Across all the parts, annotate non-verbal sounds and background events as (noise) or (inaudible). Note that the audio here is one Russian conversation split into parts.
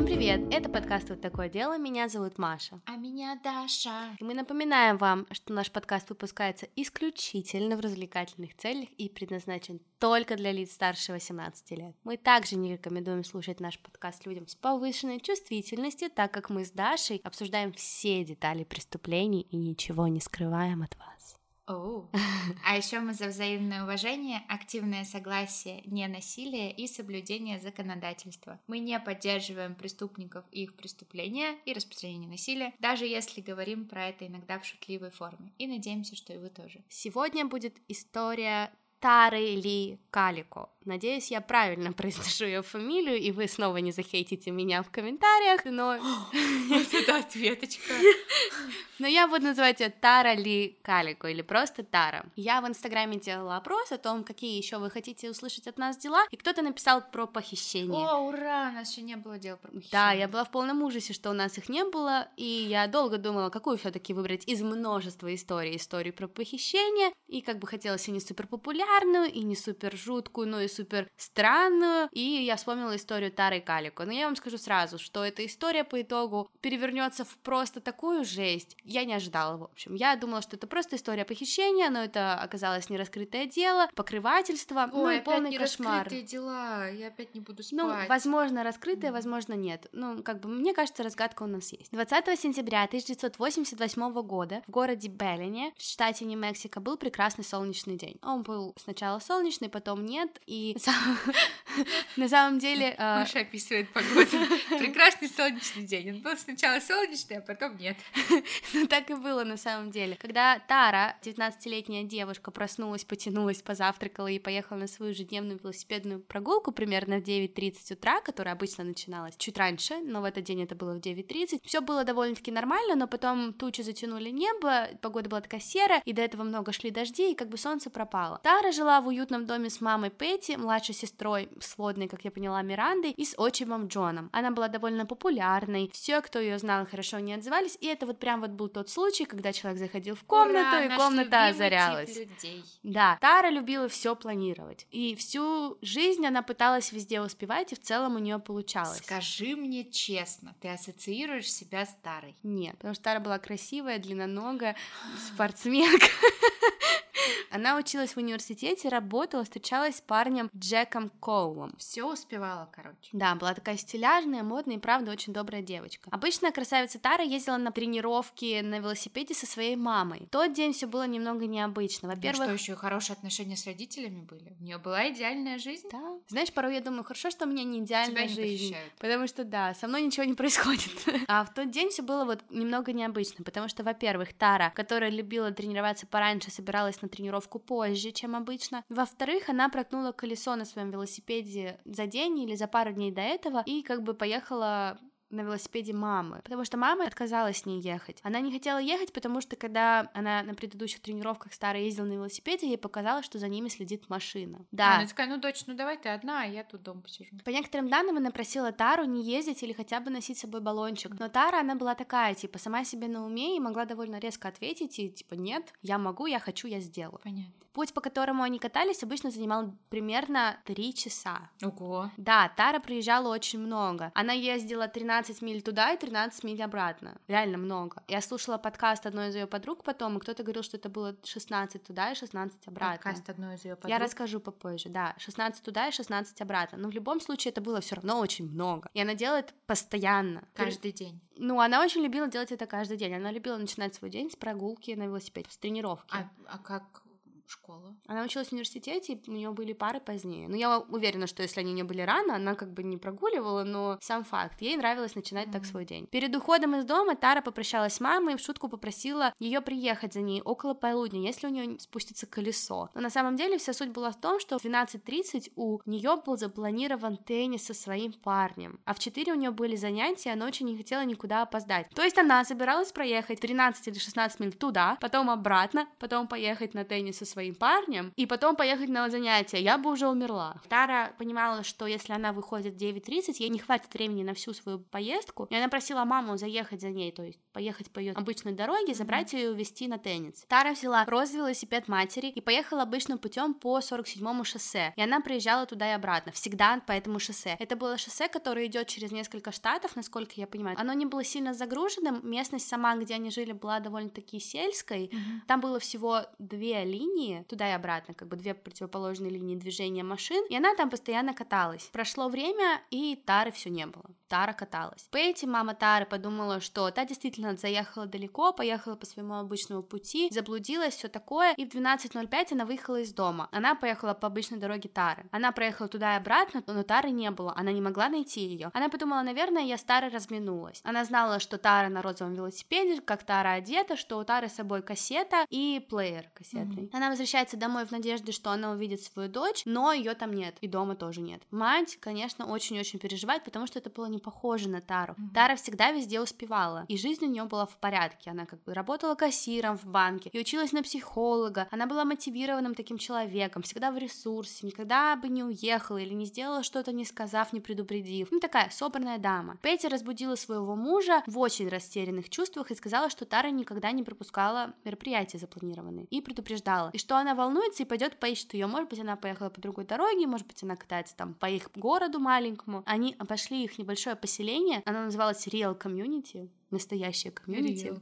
Всем привет! Это подкаст «Вот такое дело». Меня зовут Маша. А меня Даша. И мы напоминаем вам, что наш подкаст выпускается исключительно в развлекательных целях и предназначен только для лиц старше 18 лет. Мы также не рекомендуем слушать наш подкаст людям с повышенной чувствительностью, так как мы с Дашей обсуждаем все детали преступлений и ничего не скрываем от вас. (laughs) А еще мы за взаимное уважение, активное согласие, не насилие и соблюдение законодательства. Мы не поддерживаем преступников и их преступления и распространение насилия, даже если говорим про это иногда в шутливой форме. И надеемся, что и вы тоже. Сегодня будет история Тары Ли Калико. Надеюсь, я правильно (laughs) произношу ее фамилию, и вы снова не захейтите меня в комментариях, но... (gasps) (laughs) Это ответочка. Но я буду называть ее Тара Ли Калико, или просто Тара. Я в Инстаграме делала опрос о том, какие еще вы хотите услышать от нас дела, и кто-то написал про похищение. О, ура, у нас еще не было дел про похищение. Да, я была в полном ужасе, что у нас их не было, и я долго думала, какую все-таки выбрать из множества историй, историй про похищение, и как бы хотелось и не супер популярную, и не супер жуткую, но и супер странную, и я вспомнила историю Тары Калико. Но я вам скажу сразу, что эта история по итогу перевернется в просто такую жесть. Я не ожидала, в общем. Я думала, что это просто история похищения, но это оказалось нераскрытое дело, покрывательство, ну Ой, и опять полный не кошмар. раскрытые дела, я опять не буду спать. Ну, возможно, раскрытое, возможно, нет. Ну, как бы, мне кажется, разгадка у нас есть. 20 сентября 1988 года в городе Беллине, в штате Нью-Мексико, был прекрасный солнечный день. Он был сначала солнечный, потом нет, и на самом (laughs) деле... э, Маша описывает погоду. (laughs) Прекрасный солнечный день. Он был сначала солнечный, а потом нет. (laughs) Ну, так и было на самом деле. Когда Тара, 19-летняя девушка, проснулась, потянулась, позавтракала и поехала на свою ежедневную велосипедную прогулку примерно в 9.30 утра, которая обычно начиналась чуть раньше, но в этот день это было в 9.30. Все было довольно-таки нормально, но потом тучи затянули небо, погода была такая серая, и до этого много шли дожди, и как бы солнце пропало. Тара жила в уютном доме с мамой Петти, младшей сестрой, сводной, как я поняла, Мирандой, и с отчимом Джоном. Она была довольно популярной, все, кто ее знал, хорошо не отзывались, и это вот прям вот был тот случай, когда человек заходил в комнату, Ура, и комната озарялась. тип людей. Да, Тара любила все планировать. И всю жизнь она пыталась везде успевать, и в целом у нее получалось. Скажи мне честно, ты ассоциируешь себя с Тарой? Нет, потому что Тара была красивая, длинноногая, (gasps) спортсменка. (laughs) Она училась в университете, работала, встречалась с парнем Джеком Коулом. Все успевала, короче. Да, была такая стиляжная, модная и, правда, очень добрая девочка. Обычно красавица Тара ездила на тренировки на велосипеде со своей мамой. В тот день все было немного необычно. Ну Во-первых, что еще хорошие отношения с родителями были? У нее была идеальная жизнь. Да. Знаешь, порой я думаю, хорошо, что у меня не идеальная Тебя не жизнь. Потому что, да, со мной ничего не происходит. (laughs) А в тот день все было вот немного необычно, потому что, во-первых, Тара, которая любила тренироваться пораньше, собиралась на тренировку позже, чем обычно. Во-вторых, она проткнула колесо на своем велосипеде за день или за пару дней до этого и как бы поехала на велосипеде мамы, потому что мама отказалась с ней ехать. Она не хотела ехать, потому что когда она на предыдущих тренировках старая ездила на велосипеде, ей показалось, что за ними следит машина. Да, Она такая, ну, дочь, ну давай ты одна, а я тут дома посижу. по некоторым данным, она просила Тару не ездить или хотя бы носить с собой баллончик. Но Тара, она была такая, типа, сама себе на уме и могла довольно резко ответить, и типа, нет, я могу, я хочу, я сделаю. Понятно. Путь, по которому они катались, обычно занимал примерно 3 часа. Ого. Да, Тара проезжала очень много. Она ездила 13 миль туда и 13 миль обратно. Реально много. Я слушала подкаст одной из ее подруг потом, и кто-то говорил, что это было 16 туда и 16 обратно. Подкаст одной из ее подруг. Я расскажу попозже, да. 16 туда и 16 обратно. Но в любом случае это было все равно очень много. И она делает постоянно. Каждый день. Ну, она очень любила делать это каждый день. Она любила начинать свой день с прогулки на велосипеде, с тренировки. А, а как школа? Она училась в университете, и у нее были пары позднее. Но я уверена, что если они у нее были рано, она как бы не прогуливала, но сам факт. Ей нравилось начинать так свой день. Перед уходом из дома Тара попрощалась с мамой и в шутку попросила ее приехать за ней около полудня, если у нее спустится колесо. Но на самом деле вся суть была в том, что в 12.30 у нее был запланирован теннис со своим парнем, а в 4 у нее были занятия, она очень не хотела никуда опоздать. То есть она собиралась проехать 13 или 16 миль туда, потом обратно, потом поехать на теннис со своим своим парнем и потом поехать на занятия, я бы уже умерла. Тара понимала, что если она выходит в 9.30, ей не хватит времени на всю свою поездку, и она просила маму заехать за ней, то есть поехать по ее обычной дороге, забрать ее и увезти на теннис. Тара взяла розовый велосипед матери и поехала обычным путем по 47-му шоссе, и она проезжала туда и обратно, всегда по этому шоссе. Это было шоссе, которое идет через несколько штатов, насколько я понимаю. Оно не было сильно загруженным, местность сама, где они жили, была довольно-таки сельской, mm-hmm. там было всего две линии, туда и обратно, как бы две противоположные линии движения машин, и она там постоянно каталась. Прошло время, и Тары все не было. Тара каталась. Пэти, мама Тары, подумала, что та действительно заехала далеко, поехала по своему обычному пути, заблудилась, все такое, и в 12.05 она выехала из дома. Она поехала по обычной дороге Тары. Она проехала туда и обратно, но Тары не было, она не могла найти ее. Она подумала, наверное, я с Тарой разминулась. Она знала, что Тара на розовом велосипеде, как Тара одета, что у Тары с собой кассета и плеер кассетный. Mm-hmm. Она возвращается домой в надежде, что она увидит свою дочь, но ее там нет, и дома тоже нет. Мать, конечно, очень-очень переживает, потому что это было не похожа на Тару. Mm-hmm. Тара всегда везде успевала, и жизнь у нее была в порядке. Она как бы работала кассиром в банке и училась на психолога. Она была мотивированным таким человеком, всегда в ресурсе, никогда бы не уехала или не сделала что-то, не сказав, не предупредив. Ну, такая собранная дама. Петти разбудила своего мужа в очень растерянных чувствах и сказала, что Тара никогда не пропускала мероприятия запланированные. И предупреждала, и что она волнуется и пойдет поищет ее. Может быть, она поехала по другой дороге, может быть, она катается там по их городу маленькому. Они обошли их небольшое поселение, оно называлось Real Community, настоящее комьюнити.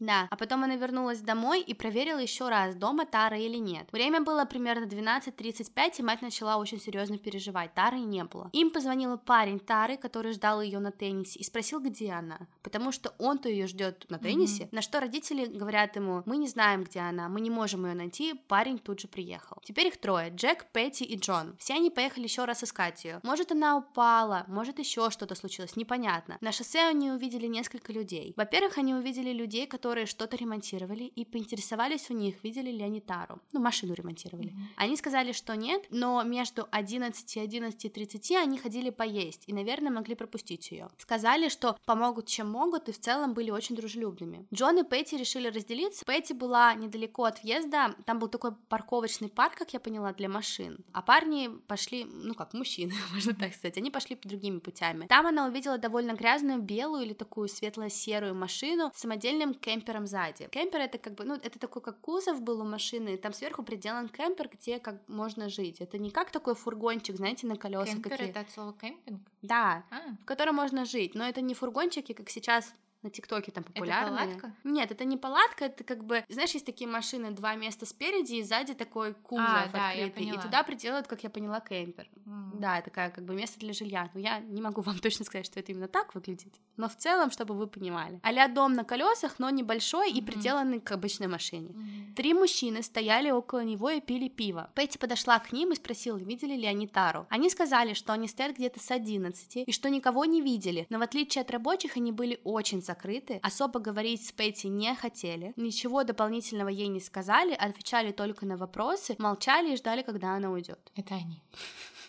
Да, а потом она вернулась домой и проверила еще раз, дома Тара или нет. Время было примерно 12.35, и мать начала очень серьезно переживать, Тары не было. Им позвонил парень Тары, который ждал ее на теннисе, и спросил, где она, потому что он-то ее ждет на теннисе, mm-hmm. на что родители говорят ему, мы не знаем, где она, мы не можем ее найти, парень тут же приехал. Теперь их трое, Джек, Петти и Джон. Все они поехали еще раз искать ее. Может, она упала, может, еще что-то случилось, непонятно. На шоссе они увидели несколько несколько людей. Во-первых, они увидели людей, которые что-то ремонтировали, и поинтересовались у них, видели ли они тару. Ну, машину ремонтировали. Mm-hmm. Они сказали, что нет, но между 11 и 11.30 они ходили поесть, и, наверное, могли пропустить ее. Сказали, что помогут, чем могут, и в целом были очень дружелюбными. Джон и Пэтти решили разделиться. Пэтти была недалеко от въезда, там был такой парковочный парк, как я поняла, для машин. А парни пошли, ну как, мужчины, (laughs) можно так сказать, они пошли по другими путями. Там она увидела довольно грязную белую или такую светло светло-серую машину с самодельным кемпером сзади. Кемпер это как бы, ну, это такой как кузов был у машины, там сверху приделан кемпер, где как можно жить. Это не как такой фургончик, знаете, на колесах. Кемпер какие... это от слова кемпинг? Да, а. в котором можно жить, но это не фургончики, как сейчас на ТикТоке там популярные. Это палатка? Нет, это не палатка, это как бы, знаешь, есть такие машины, два места спереди и сзади такой кузов а, открытый, да, и туда приделают, как я поняла, кемпер. Mm. Да, такая как бы место для жилья. Но я не могу вам (laughs) точно сказать, что это именно так выглядит, но в целом, чтобы вы понимали. а дом на колесах, но небольшой и приделанный к обычной машине. Три мужчины стояли около него и пили пиво. Петти подошла к ним и спросила, видели ли они Тару. Они сказали, что они стоят где-то с 11 и что никого не видели, но в отличие от рабочих они были очень закрыты, особо говорить с Петти не хотели, ничего дополнительного ей не сказали, отвечали только на вопросы, молчали и ждали, когда она уйдет. Это они.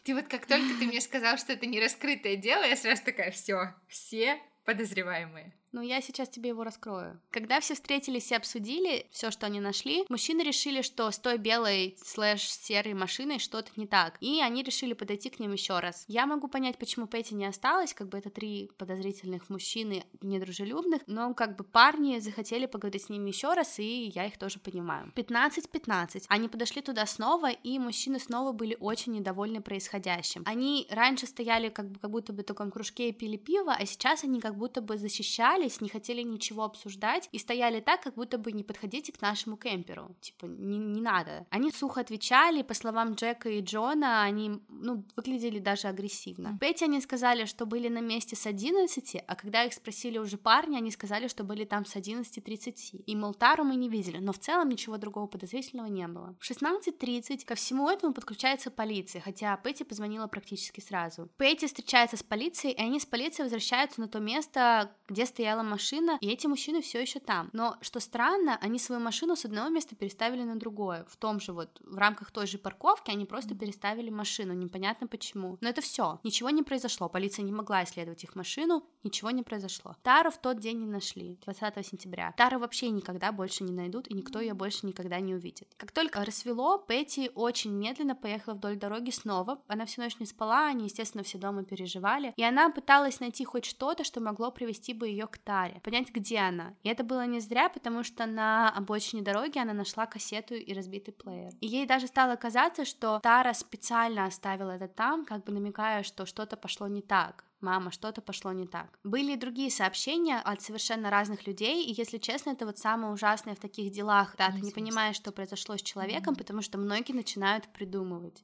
Ты вот как только ты мне сказал, что это не раскрытое дело, я сразу такая, все, все подозреваемые. Ну, я сейчас тебе его раскрою. Когда все встретились и обсудили все, что они нашли, мужчины решили, что с той белой слэш серой машиной что-то не так, и они решили подойти к ним еще раз. Я могу понять, почему Пэти не осталось, как бы это три подозрительных мужчины недружелюбных, но как бы парни захотели поговорить с ними еще раз, и я их тоже понимаю. 15-15. Они подошли туда снова, и мужчины снова были очень недовольны происходящим. Они раньше стояли как, бы, как будто бы в таком кружке и пили пиво, а сейчас они как будто бы защищали смеялись, не хотели ничего обсуждать и стояли так, как будто бы не подходите к нашему кемперу. Типа, не, не надо. Они сухо отвечали, по словам Джека и Джона, они, ну, выглядели даже агрессивно. Петти они сказали, что были на месте с 11, а когда их спросили уже парни, они сказали, что были там с 11.30. И, мол, Тару мы не видели, но в целом ничего другого подозрительного не было. В 16.30 ко всему этому подключается полиция, хотя Петти позвонила практически сразу. Петти встречается с полицией, и они с полицией возвращаются на то место, где стоял стояла машина, и эти мужчины все еще там. Но что странно, они свою машину с одного места переставили на другое. В том же вот, в рамках той же парковки они просто переставили машину, не, непонятно почему. Но это все. Ничего не произошло. Полиция не могла исследовать их машину, ничего не произошло. Тару в тот день не нашли, 20 сентября. Тару вообще никогда больше не найдут, и никто ее больше никогда не увидит. Как только рассвело, Петти очень медленно поехала вдоль дороги снова. Она всю ночь не спала, они, естественно, все дома переживали. И она пыталась найти хоть что-то, что могло привести бы ее к Таре, понять, где она. И это было не зря, потому что на обочине дороги она нашла кассету и разбитый плеер. И ей даже стало казаться, что Тара специально оставила это там, как бы намекая, что что-то пошло не так мама, что-то пошло не так. Были и другие сообщения от совершенно разных людей, и, если честно, это вот самое ужасное в таких делах, да, ты не понимаешь, что произошло с человеком, потому что многие начинают придумывать.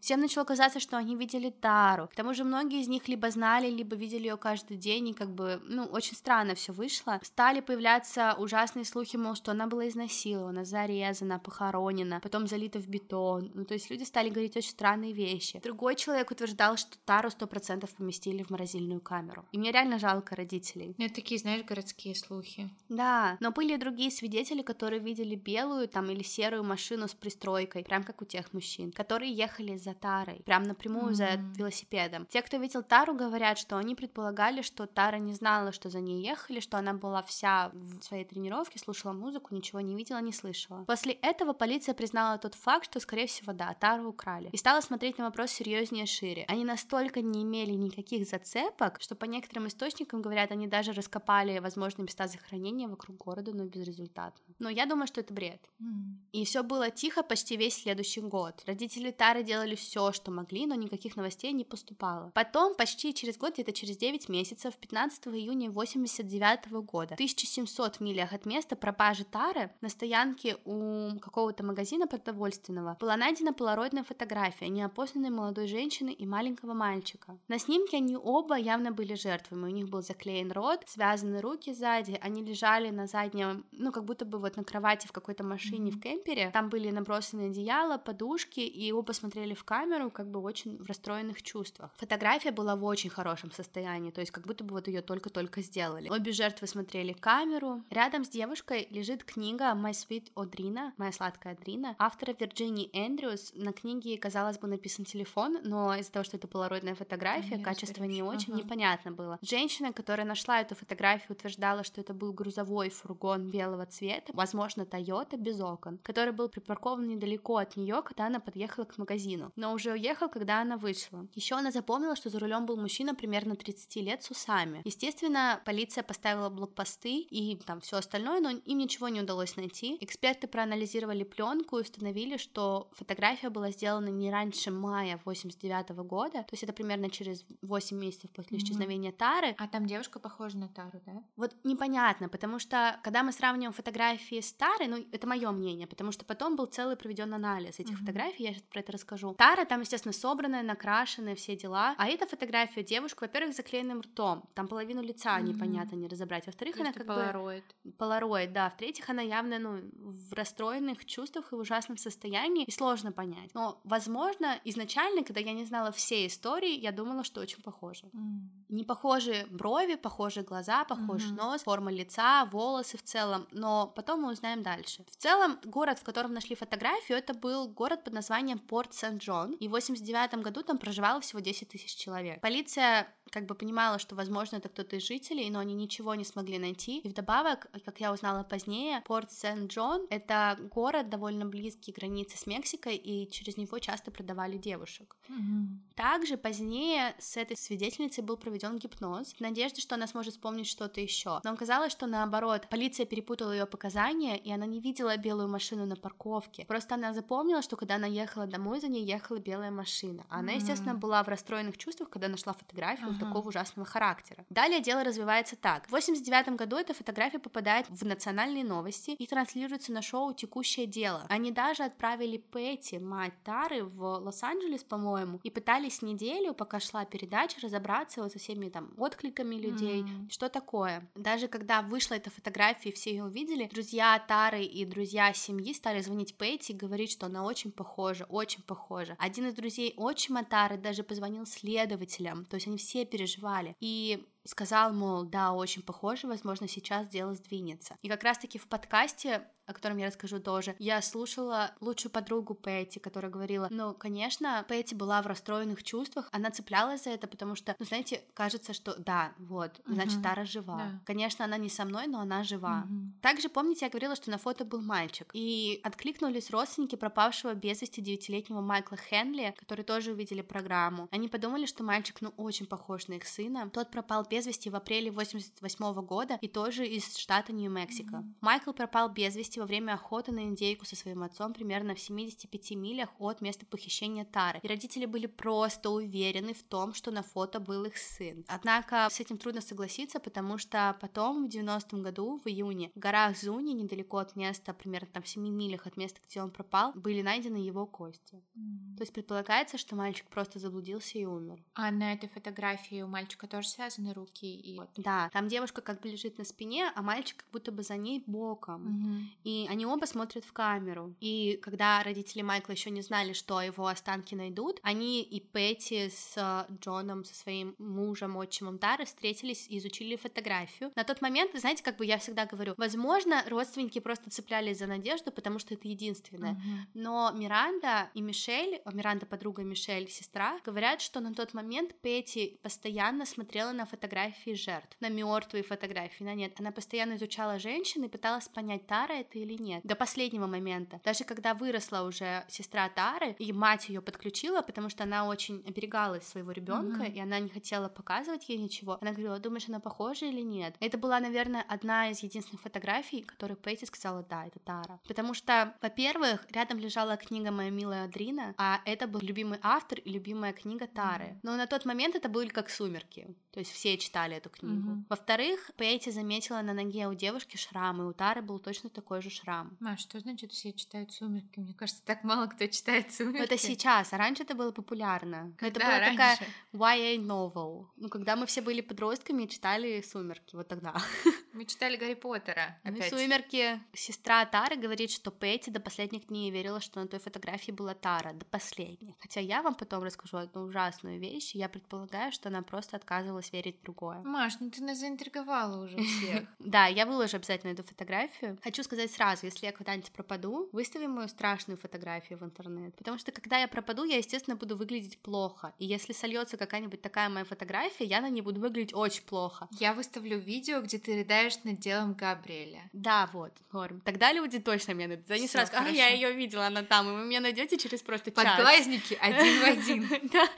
Всем начало казаться, что они видели Тару, к тому же многие из них либо знали, либо видели ее каждый день, и как бы, ну, очень странно все вышло. Стали появляться ужасные слухи, мол, что она была изнасилована, зарезана, похоронена, потом залита в бетон, ну, то есть люди стали говорить очень странные вещи. Другой человек утверждал, что Тару сто процентов поместили посадили в морозильную камеру. И мне реально жалко родителей. Ну, это такие, знаешь, городские слухи. Да, но были и другие свидетели, которые видели белую там или серую машину с пристройкой, прям как у тех мужчин, которые ехали за Тарой, прям напрямую mm-hmm. за велосипедом. Те, кто видел Тару, говорят, что они предполагали, что Тара не знала, что за ней ехали, что она была вся в своей тренировке, слушала музыку, ничего не видела, не слышала. После этого полиция признала тот факт, что, скорее всего, да, Тару украли, и стала смотреть на вопрос серьезнее шире. Они настолько не имели никаких зацепок, что по некоторым источникам, говорят, они даже раскопали возможные места захоронения вокруг города, но безрезультатно. Но я думаю, что это бред. Mm. И все было тихо почти весь следующий год. Родители Тары делали все, что могли, но никаких новостей не поступало. Потом, почти через год, где-то через 9 месяцев, 15 июня 89 года, в 1700 милях от места пропажи Тары на стоянке у какого-то магазина продовольственного была найдена полароидная фотография неопознанной молодой женщины и маленького мальчика. На снимке они оба явно были жертвами. У них был заклеен рот, связаны руки сзади, они лежали на заднем, ну, как будто бы вот на кровати в какой-то машине mm-hmm. в кемпере. Там были набросаны одеяла, подушки, и оба смотрели в камеру, как бы очень в расстроенных чувствах. Фотография была в очень хорошем состоянии, то есть как будто бы вот ее только-только сделали. Обе жертвы смотрели камеру. Рядом с девушкой лежит книга My Sweet Одрина, Моя сладкая Адрина, автора Вирджинии Эндрюс. На книге, казалось бы, написан телефон, но из-за того, что это полароидная фотография, mm-hmm. качество не очень, ага. непонятно было. Женщина, которая нашла эту фотографию, утверждала, что это был грузовой фургон белого цвета, возможно, Toyota без окон, который был припаркован недалеко от нее, когда она подъехала к магазину, но уже уехал, когда она вышла. Еще она запомнила, что за рулем был мужчина примерно 30 лет с усами. Естественно, полиция поставила блокпосты и там все остальное, но им ничего не удалось найти. Эксперты проанализировали пленку и установили, что фотография была сделана не раньше мая 89 года, то есть это примерно через 8 месяцев после mm-hmm. исчезновения Тары. А там девушка похожа на Тару, да? Вот непонятно, потому что когда мы сравниваем фотографии с Тарой, ну это мое мнение, потому что потом был целый проведен анализ этих mm-hmm. фотографий, я сейчас про это расскажу. Тара там, естественно, собранная, накрашенная, все дела, а эта фотография девушка, во-первых, заклеенным ртом, там половину лица mm-hmm. непонятно не разобрать, во-вторых, она как полароид. бы... Полароид. да, в-третьих, она явно, ну, в расстроенных чувствах и в ужасном состоянии, и сложно понять. Но, возможно, изначально, когда я не знала все истории, я думала, что очень похоже. Mm. Не похожи брови, похожи глаза, похожий mm-hmm. нос, форма лица, волосы в целом, но потом мы узнаем дальше. В целом, город, в котором нашли фотографию, это был город под названием Порт Сент-Джон, и в 89 году там проживало всего 10 тысяч человек. Полиция как бы понимала, что, возможно, это кто-то из жителей, но они ничего не смогли найти. И вдобавок, как я узнала позднее, Порт Сент-Джон — это город довольно близкий к границе с Мексикой, и через него часто продавали девушек. Mm-hmm. Также позднее с этой свидетельницей был проведен гипноз в надежде, что она сможет вспомнить что-то еще. Но оказалось, что наоборот, полиция перепутала ее показания, и она не видела белую машину на парковке. Просто она запомнила, что когда она ехала домой, за ней ехала белая машина. А она, mm-hmm. естественно, была в расстроенных чувствах, когда нашла фотографию, такого ужасного характера. Далее дело развивается так. В 89 году эта фотография попадает в национальные новости и транслируется на шоу «Текущее дело». Они даже отправили Пэти, мать Тары, в Лос-Анджелес, по-моему, и пытались неделю, пока шла передача, разобраться вот со всеми там откликами людей, mm. что такое. Даже когда вышла эта фотография, все ее увидели, друзья Тары и друзья семьи стали звонить Пэти и говорить, что она очень похожа, очень похожа. Один из друзей отчима Тары даже позвонил следователям, то есть они все переживали. И сказал, мол, да, очень похоже, возможно, сейчас дело сдвинется. И как раз-таки в подкасте о котором я расскажу тоже. Я слушала лучшую подругу Пэти, которая говорила, ну, конечно, Пэти была в расстроенных чувствах, она цеплялась за это, потому что, ну, знаете, кажется, что да, вот, значит. Тара жива. Да. Конечно, она не со мной, но она жива. Uh-huh. Также, помните, я говорила, что на фото был мальчик, и откликнулись родственники пропавшего без вести девятилетнего Майкла Хенли, которые тоже увидели программу. Они подумали, что мальчик, ну, очень похож на их сына. Тот пропал без вести в апреле 88 года и тоже из штата Нью-Мексико. Uh-huh. Майкл пропал без вести во время охоты на индейку со своим отцом примерно в 75 милях от места похищения Тары. И родители были просто уверены в том, что на фото был их сын. Однако с этим трудно согласиться, потому что потом в 90-м году, в июне, в горах Зуни, недалеко от места, примерно там в 7 милях от места, где он пропал, были найдены его кости. Mm. То есть предполагается, что мальчик просто заблудился и умер. А на этой фотографии у мальчика тоже связаны руки и... Да, там девушка как бы лежит на спине, а мальчик как будто бы за ней боком. Mm-hmm. И они оба смотрят в камеру. И когда родители Майкла еще не знали, что его останки найдут, они и Петти с э, Джоном, со своим мужем, отчимом Тары, встретились и изучили фотографию. На тот момент, знаете, как бы я всегда говорю, возможно, родственники просто цеплялись за надежду, потому что это единственное. Uh-huh. Но Миранда и Мишель, Миранда подруга Мишель, сестра, говорят, что на тот момент Петти постоянно смотрела на фотографии жертв, на мертвые фотографии, на нет. Она постоянно изучала женщин и пыталась понять, Тара это или нет, до последнего момента. Даже когда выросла уже сестра Тары, и мать ее подключила, потому что она очень оберегала своего ребенка, mm-hmm. и она не хотела показывать ей ничего. Она говорила, думаешь, она похожа или нет? Это была, наверное, одна из единственных фотографий, которые Пейти сказала, да, это Тара. Потому что, во-первых, рядом лежала книга «Моя милая Адрина», а это был любимый автор и любимая книга Тары. Но на тот момент это были как «Сумерки», то есть все читали эту книгу. Mm-hmm. Во-вторых, Пейти заметила на ноге у девушки шрам, и у Тары был точно такой же шрам. Маш, что значит все читают «Сумерки»? Мне кажется, так мало кто читает «Сумерки». Но это сейчас, а раньше это было популярно. Когда это была раньше? такая YA novel. Ну, когда мы все были подростками и читали «Сумерки», вот тогда. (laughs) Мы читали Гарри Поттера. Ну, опять. Ну, «Сумерки». Сестра Тары говорит, что Петти до последних дней верила, что на той фотографии была Тара, до последних. Хотя я вам потом расскажу одну ужасную вещь, я предполагаю, что она просто отказывалась верить в другое. Маш, ну ты нас заинтриговала уже всех. (laughs) Да, я выложу обязательно эту фотографию. Хочу сказать сразу, если я когда-нибудь пропаду, выставим мою страшную фотографию в интернет. Потому что когда я пропаду, я, естественно, буду выглядеть плохо. И если сольется какая-нибудь такая моя фотография, я на ней буду выглядеть очень плохо. Я выставлю видео, где ты рыдаешь над делом Габриэля. Да, вот, норм. Тогда люди точно меня найдут. Они сразу скажут, а, я ее видела, она там, и вы меня найдете через просто час. Подглазники один в один. (laughs) Да,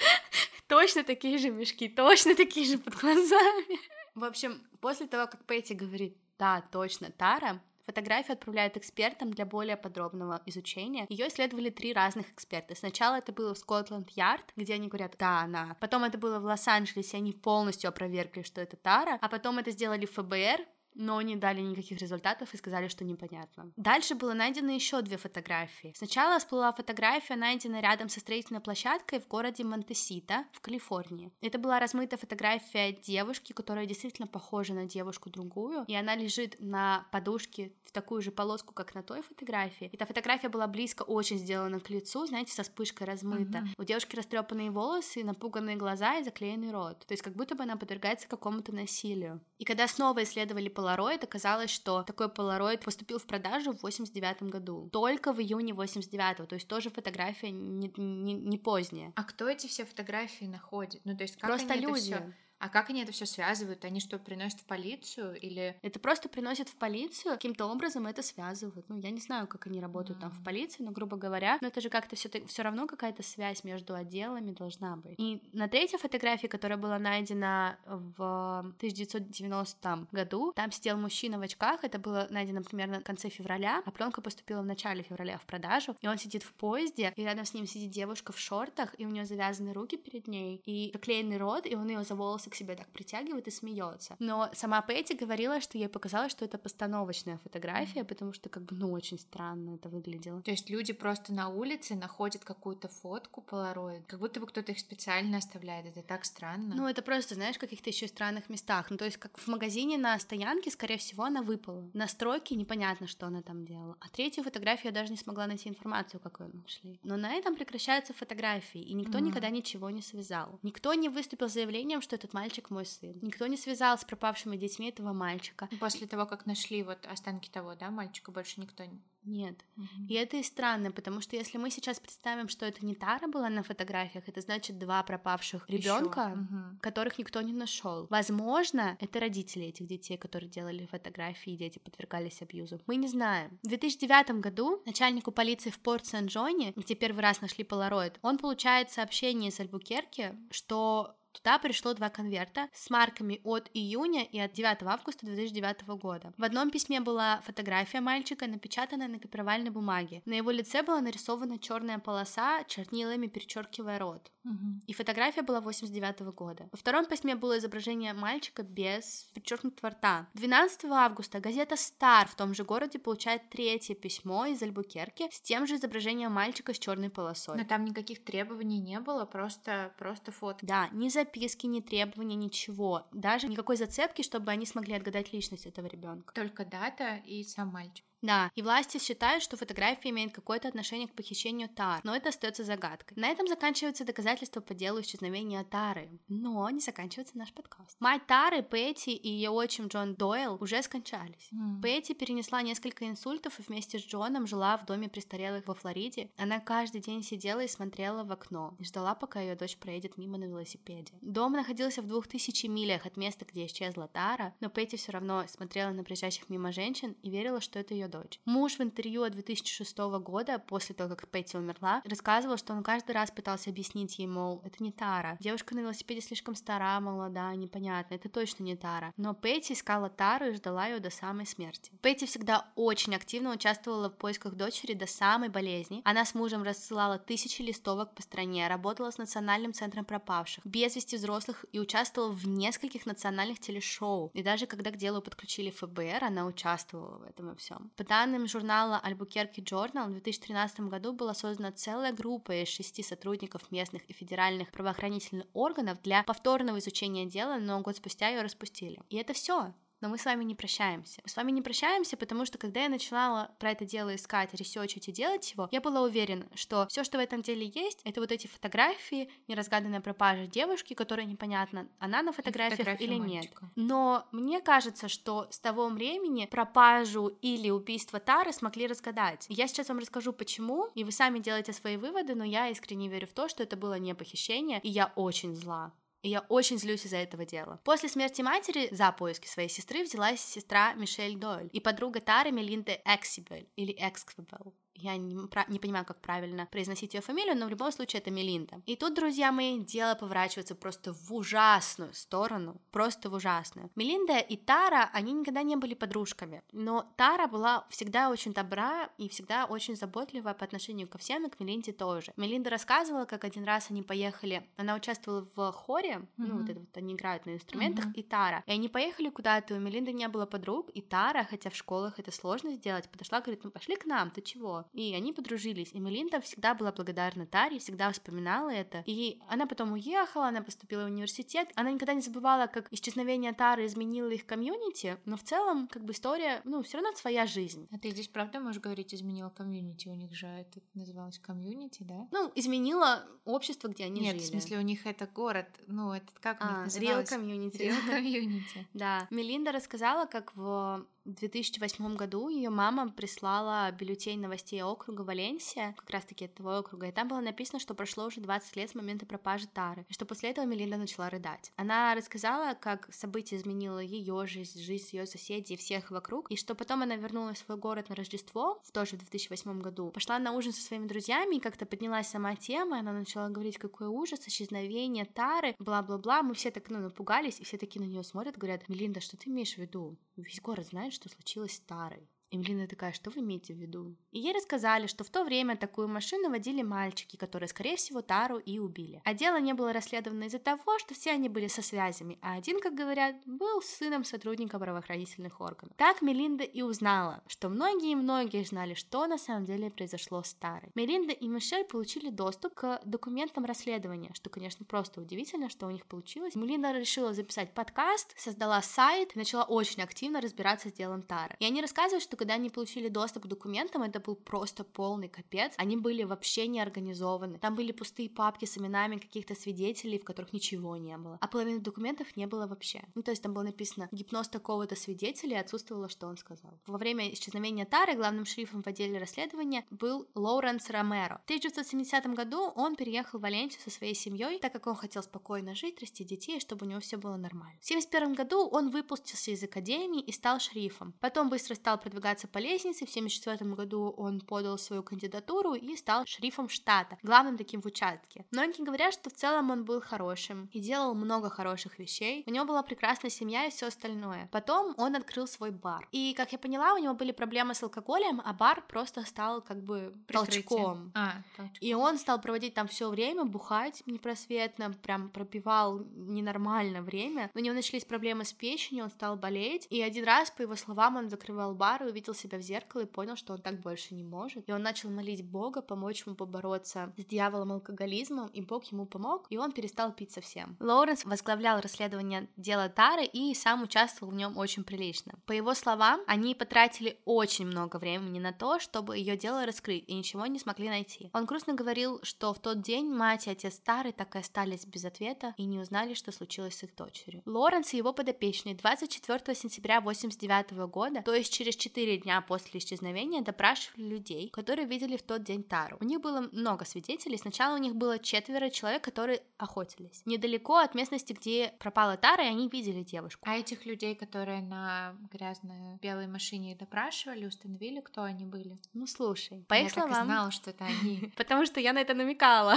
точно такие же мешки, точно такие же под глазами. В общем, после того, как Пэти говорит, да, точно, Тара, Фотографию отправляют экспертам для более подробного изучения. Ее исследовали три разных эксперта. Сначала это было в Скотланд-Ярд, где они говорят, да, она. Потом это было в Лос-Анджелесе, они полностью опровергли, что это Тара. А потом это сделали в ФБР, но не дали никаких результатов и сказали, что непонятно. Дальше было найдено еще две фотографии. Сначала всплыла фотография, найденная рядом со строительной площадкой в городе Монтесита в Калифорнии. Это была размытая фотография девушки, которая действительно похожа на девушку другую, и она лежит на подушке в такую же полоску, как на той фотографии. Эта фотография была близко очень сделана к лицу, знаете, со вспышкой размыта. Uh-huh. У девушки растрепанные волосы, напуганные глаза и заклеенный рот. То есть как будто бы она подвергается какому-то насилию. И когда снова исследовали Polaroid, оказалось, что такой Polaroid поступил в продажу в 89 году. Только в июне 89 то есть тоже фотография не, не, не поздняя. А кто эти все фотографии находит? Ну, то есть как Просто они люди. Это всё... А как они это все связывают? Они что, приносят в полицию или... Это просто приносят в полицию, каким-то образом это связывают. Ну, я не знаю, как они работают mm-hmm. там в полиции, но, грубо говоря, но это же как-то все все равно какая-то связь между отделами должна быть. И на третьей фотографии, которая была найдена в 1990 году, там сидел мужчина в очках, это было найдено примерно в конце февраля, а пленка поступила в начале февраля в продажу, и он сидит в поезде, и рядом с ним сидит девушка в шортах, и у нее завязаны руки перед ней, и заклеенный рот, и он ее за волосы к себе так притягивает и смеется. Но сама Пэти говорила, что ей показалось, что это постановочная фотография, потому что как бы, ну, очень странно это выглядело. То есть люди просто на улице находят какую-то фотку полароид, как будто бы кто-то их специально оставляет. Это так странно. Ну, это просто, знаешь, в каких-то еще странных местах. Ну, то есть как в магазине на стоянке, скорее всего, она выпала. На стройке непонятно, что она там делала. А третью фотографию я даже не смогла найти информацию, какую нашли. Но на этом прекращаются фотографии, и никто mm-hmm. никогда ничего не связал. Никто не выступил с заявлением, что этот мальчик мальчик мой сын. Никто не связал с пропавшими детьми этого мальчика. После того, как нашли вот останки того, да, мальчика, больше никто не... Нет. Mm-hmm. И это и странно, потому что если мы сейчас представим, что это не Тара была на фотографиях, это значит два пропавших ребенка, mm-hmm. которых никто не нашел. Возможно, это родители этих детей, которые делали фотографии, и дети подвергались абьюзу. Мы не знаем. В 2009 году начальнику полиции в Порт Сен-Джоне, где первый раз нашли полароид, он получает сообщение из Альбукерки, что Туда пришло два конверта с марками от июня и от 9 августа 2009 года. В одном письме была фотография мальчика, напечатанная на копировальной бумаге. На его лице была нарисована черная полоса, чернилами перечеркивая рот. Угу. И фотография была 89 года. Во втором письме было изображение мальчика без перечеркнутого рта. 12 августа газета Стар в том же городе получает третье письмо из Альбукерки с тем же изображением мальчика с черной полосой. Но там никаких требований не было, просто, просто фото. Да, ни записки, ни требования, ничего. Даже никакой зацепки, чтобы они смогли отгадать личность этого ребенка. Только дата и сам мальчик. Да, и власти считают, что фотография имеет какое-то отношение к похищению Тар, но это остается загадкой. На этом заканчиваются доказательства по делу исчезновения Тары, но не заканчивается наш подкаст. Мать Тары, Пэти и ее отчим Джон Дойл уже скончались. Mm. Пэти перенесла несколько инсультов и вместе с Джоном жила в доме престарелых во Флориде. Она каждый день сидела и смотрела в окно, и ждала, пока ее дочь проедет мимо на велосипеде. Дом находился в двух тысячи милях от места, где исчезла Тара, но Пэти все равно смотрела на проезжающих мимо женщин и верила, что это ее дочь. Муж в интервью 2006 года, после того, как Пэтти умерла, рассказывал, что он каждый раз пытался объяснить ей, мол, это не Тара. Девушка на велосипеде слишком стара, молода, непонятно, это точно не Тара. Но Пэтти искала Тару и ждала ее до самой смерти. Пэтти всегда очень активно участвовала в поисках дочери до самой болезни. Она с мужем рассылала тысячи листовок по стране, работала с Национальным центром пропавших, без вести взрослых и участвовала в нескольких национальных телешоу. И даже когда к делу подключили ФБР, она участвовала в этом во всем. По данным журнала Альбукерки Journal, в 2013 году была создана целая группа из шести сотрудников местных и федеральных правоохранительных органов для повторного изучения дела, но год спустя ее распустили. И это все но мы с вами не прощаемся. Мы с вами не прощаемся, потому что когда я начинала про это дело искать, ресерчить и делать его, я была уверена, что все, что в этом деле есть, это вот эти фотографии, неразгаданная пропажа девушки, которая непонятно, она на фотографиях или мальчика. нет. Но мне кажется, что с того времени пропажу или убийство Тары смогли разгадать. Я сейчас вам расскажу, почему, и вы сами делаете свои выводы, но я искренне верю в то, что это было не похищение, и я очень зла. И я очень злюсь из-за этого дела. После смерти матери за поиски своей сестры взялась сестра Мишель Дойль и подруга Тары Мелинда Эксибель или Эксквебел я не, не понимаю, как правильно произносить ее фамилию, но в любом случае это Мелинда. И тут, друзья мои, дело поворачивается просто в ужасную сторону, просто в ужасную. Мелинда и Тара, они никогда не были подружками, но Тара была всегда очень добра и всегда очень заботливая по отношению ко всем, и к Мелинде тоже. Мелинда рассказывала, как один раз они поехали, она участвовала в хоре, mm-hmm. ну вот это вот они играют на инструментах, mm-hmm. и Тара. И они поехали куда-то, у Мелинды не было подруг, и Тара, хотя в школах это сложно сделать, подошла, говорит, ну пошли к нам, ты чего? И они подружились. И Мелинда всегда была благодарна Таре, всегда вспоминала это. И она потом уехала, она поступила в университет. Она никогда не забывала, как исчезновение Тары изменило их комьюнити, но в целом, как бы история, ну, все равно своя жизнь. А ты здесь правда можешь говорить, изменила комьюнити? У них же это называлось комьюнити, да? Ну, изменила общество, где они Нет, жили. в смысле, у них это город, ну, это как у них а, называлось? Real Community. Real Community. Да. Мелинда рассказала, как в в 2008 году ее мама прислала бюллетень новостей округа Валенсия, как раз-таки этого округа, и там было написано, что прошло уже 20 лет с момента пропажи Тары, и что после этого Мелинда начала рыдать. Она рассказала, как событие изменило ее жизнь, жизнь ее соседей и всех вокруг, и что потом она вернулась в свой город на Рождество, в тоже в 2008 году, пошла на ужин со своими друзьями, и как-то поднялась сама тема, она начала говорить, какой ужас, исчезновение Тары, бла-бла-бла, мы все так, ну, напугались, и все такие на нее смотрят, говорят, Мелинда, что ты имеешь в виду? Весь город знает, что случилось с Тарой. Эмилина такая, что вы имеете в виду? И ей рассказали, что в то время такую машину водили мальчики, которые, скорее всего, Тару и убили. А дело не было расследовано из-за того, что все они были со связями, а один, как говорят, был сыном сотрудника правоохранительных органов. Так Мелинда и узнала, что многие-многие знали, что на самом деле произошло с Тарой. Мелинда и Мишель получили доступ к документам расследования, что, конечно, просто удивительно, что у них получилось. Мелинда решила записать подкаст, создала сайт и начала очень активно разбираться с делом Тары. И они рассказывают, что когда они получили доступ к документам, это был просто полный капец. Они были вообще не организованы. Там были пустые папки с именами каких-то свидетелей, в которых ничего не было. А половины документов не было вообще. Ну, то есть там было написано гипноз такого-то свидетеля, и отсутствовало, что он сказал. Во время исчезновения Тары главным шерифом в отделе расследования был Лоуренс Ромеро. В 1970 году он переехал в Валенсию со своей семьей, так как он хотел спокойно жить, расти детей, чтобы у него все было нормально. В 1971 году он выпустился из академии и стал шерифом. Потом быстро стал продвигаться по лестнице. В 1974 году он подал свою кандидатуру и стал шерифом штата, главным таким в участке. Многие говорят, что в целом он был хорошим и делал много хороших вещей. У него была прекрасная семья и все остальное. Потом он открыл свой бар. И, как я поняла, у него были проблемы с алкоголем, а бар просто стал как бы Прикрытие. толчком. А, толчком. И он стал проводить там все время, бухать непросветно, прям пропивал ненормально время. У него начались проблемы с печенью, он стал болеть. И один раз, по его словам, он закрывал бар и увидел себя в зеркало и понял, что он так больше не может. И он начал молить Бога помочь ему побороться с дьяволом алкоголизмом, и Бог ему помог, и он перестал пить совсем. Лоуренс возглавлял расследование дела Тары и сам участвовал в нем очень прилично. По его словам, они потратили очень много времени на то, чтобы ее дело раскрыть, и ничего не смогли найти. Он грустно говорил, что в тот день мать и отец Тары так и остались без ответа и не узнали, что случилось с их дочерью. Лоренс и его подопечные 24 сентября 89 года, то есть через 4 дня после исчезновения, допрашивали людей, которые видели в тот день Тару. У них было много свидетелей. Сначала у них было четверо человек, которые охотились. Недалеко от местности, где пропала Тара, и они видели девушку. А этих людей, которые на грязной белой машине допрашивали, установили, кто они были? Ну слушай, по Я их так и словам, знала, что это они. (laughs) Потому что я на это намекала.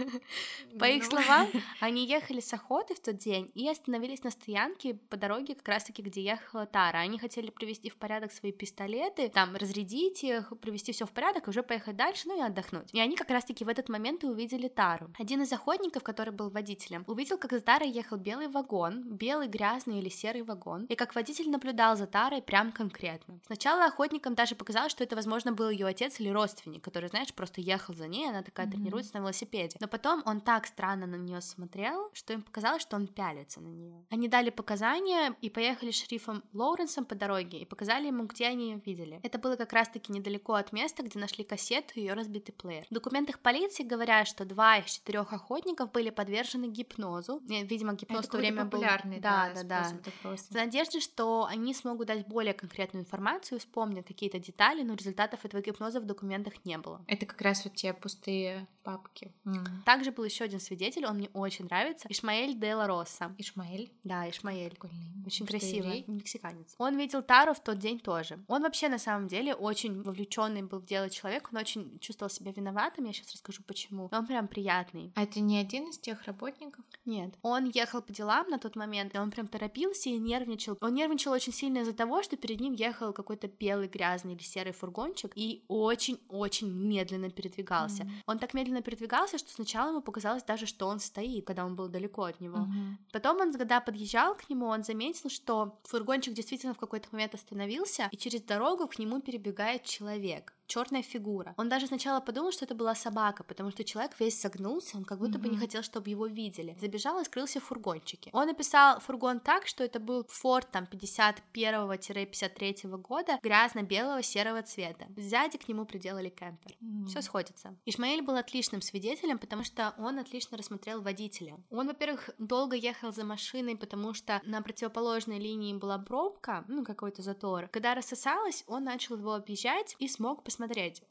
(laughs) По их Ну. словам, они ехали с охоты в тот день и остановились на стоянке по дороге, как раз-таки, где ехала Тара. Они хотели привести в порядок свои пистолеты, там, разрядить их, привести все в порядок и уже поехать дальше, ну и отдохнуть. И они как раз-таки в этот момент и увидели Тару. Один из охотников, который был водителем, увидел, как с Тарой ехал белый вагон, белый, грязный или серый вагон, и как водитель наблюдал за Тарой прям конкретно. Сначала охотникам даже показалось, что это, возможно, был ее отец или родственник, который, знаешь, просто ехал за ней, она такая Мгм. тренируется на велосипеде. Но потом он так странно на нее смотрел, что им показалось, что он пялится на нее. Они дали показания и поехали с шерифом Лоуренсом по дороге и показали ему, где они ее видели. Это было как раз-таки недалеко от места, где нашли кассету и ее разбитый плеер. В документах полиции говорят, что два из четырех охотников были подвержены гипнозу. Э, Видимо, гипноз Это в то время был... Да, да, да. В надежде, что они смогут дать более конкретную информацию, вспомнят какие-то детали, но результатов этого гипноза в документах не было. Это как раз вот те пустые папки. М. Также был еще один свидетель, он мне очень нравится, Ишмаэль де ла Росса. Ишмаэль. Да, Ишмаэль. Очень еврей? мексиканец. Он видел Тару в тот день тоже. Он вообще на самом деле очень вовлеченный был в дело человек, он очень чувствовал себя виноватым, я сейчас расскажу почему. Но он прям приятный. А это не один из тех работников? Нет, он ехал по делам на тот момент, и он прям торопился и нервничал. Он нервничал очень сильно из-за того, что перед ним ехал какой-то белый, грязный или серый фургончик и очень-очень медленно передвигался. Мгм. Он так медленно передвигался, что сначала ему показалось даже, что он стоит, когда он был далеко от него. Мгм. Потом он, когда подъезжал к нему, он заметил, что фургончик действительно в какой-то момент остановился, и через дорогу к нему перебегает человек. Черная фигура. Он даже сначала подумал, что это была собака, потому что человек весь согнулся, он как будто бы не хотел, чтобы его видели. Забежал и скрылся в фургончике. Он описал фургон так, что это был Форд там 51-53 года, грязно-белого серого цвета. Сзади к нему приделали кемпер. М. Все сходится. Ишмаэль был отличным свидетелем, потому что он отлично рассмотрел водителя. Он, во-первых, долго ехал за машиной, потому что на противоположной линии была пробка, ну, какой-то затор. Когда рассосалась, он начал его объезжать и смог посмотреть.